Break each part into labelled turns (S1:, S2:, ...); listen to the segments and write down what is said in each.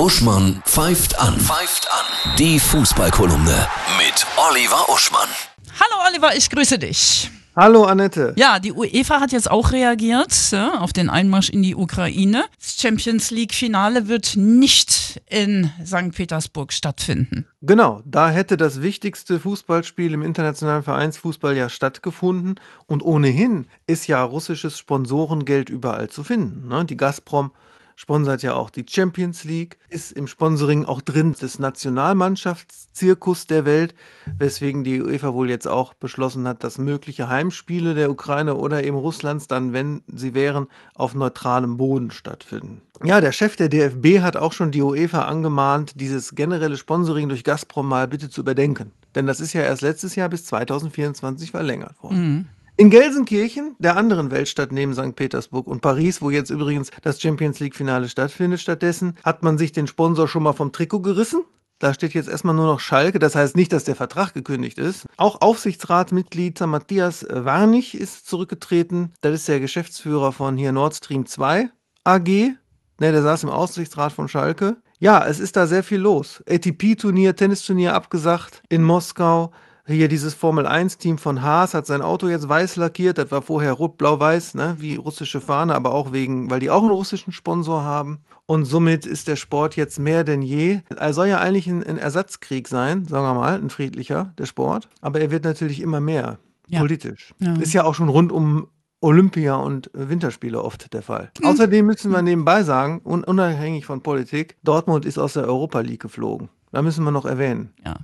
S1: Uschmann pfeift an. Pfeift an. Die Fußballkolumne mit Oliver Uschmann.
S2: Hallo Oliver, ich grüße dich.
S3: Hallo Annette.
S2: Ja, die UEFA hat jetzt auch reagiert ja, auf den Einmarsch in die Ukraine. Das Champions League Finale wird nicht in St. Petersburg stattfinden.
S3: Genau, da hätte das wichtigste Fußballspiel im internationalen Vereinsfußball ja stattgefunden und ohnehin ist ja russisches Sponsorengeld überall zu finden. Ne? Die Gazprom sponsert ja auch die Champions League, ist im Sponsoring auch drin des Nationalmannschaftszirkus der Welt, weswegen die UEFA wohl jetzt auch beschlossen hat, dass mögliche Heimspiele der Ukraine oder eben Russlands dann, wenn sie wären, auf neutralem Boden stattfinden. Ja, der Chef der DFB hat auch schon die UEFA angemahnt, dieses generelle Sponsoring durch Gazprom mal bitte zu überdenken. Denn das ist ja erst letztes Jahr bis 2024 verlängert worden. Mhm. In Gelsenkirchen, der anderen Weltstadt neben St. Petersburg und Paris, wo jetzt übrigens das Champions League-Finale stattfindet, stattdessen hat man sich den Sponsor schon mal vom Trikot gerissen. Da steht jetzt erstmal nur noch Schalke. Das heißt nicht, dass der Vertrag gekündigt ist. Auch Aufsichtsratsmitglied Matthias Warnig ist zurückgetreten. Das ist der Geschäftsführer von hier Nord Stream 2 AG. Ne, der saß im Aufsichtsrat von Schalke. Ja, es ist da sehr viel los. ATP-Turnier, Tennisturnier abgesagt in Moskau. Hier dieses Formel-1-Team von Haas hat sein Auto jetzt weiß lackiert. Das war vorher rot-blau-weiß, ne? wie russische Fahne, aber auch wegen, weil die auch einen russischen Sponsor haben. Und somit ist der Sport jetzt mehr denn je. Er soll ja eigentlich ein, ein Ersatzkrieg sein, sagen wir mal, ein friedlicher, der Sport. Aber er wird natürlich immer mehr ja. politisch. Ja. Ist ja auch schon rund um Olympia und Winterspiele oft der Fall. Mhm. Außerdem müssen wir nebenbei sagen, unabhängig von Politik, Dortmund ist aus der Europa League geflogen. Da müssen wir noch erwähnen.
S2: Ja.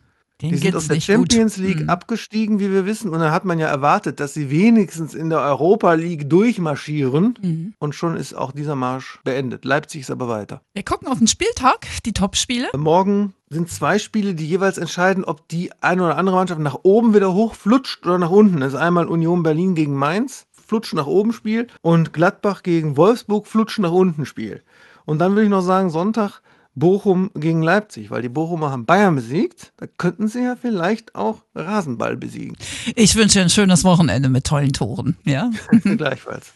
S3: Den die sind aus der Champions gut. League mhm. abgestiegen, wie wir wissen. Und dann hat man ja erwartet, dass sie wenigstens in der Europa League durchmarschieren. Mhm. Und schon ist auch dieser Marsch beendet. Leipzig ist aber weiter.
S2: Wir gucken auf den Spieltag, die Topspiele.
S3: Morgen sind zwei Spiele, die jeweils entscheiden, ob die eine oder andere Mannschaft nach oben wieder hochflutscht oder nach unten. Das ist einmal Union Berlin gegen Mainz, Flutsch nach oben Spiel. Und Gladbach gegen Wolfsburg, Flutsch nach unten Spiel. Und dann würde ich noch sagen, Sonntag Bochum gegen Leipzig, weil die Bochumer haben Bayern besiegt. Da könnten sie ja vielleicht auch Rasenball besiegen.
S2: Ich wünsche ein schönes Wochenende mit tollen Toren. Ja.
S3: Gleichfalls.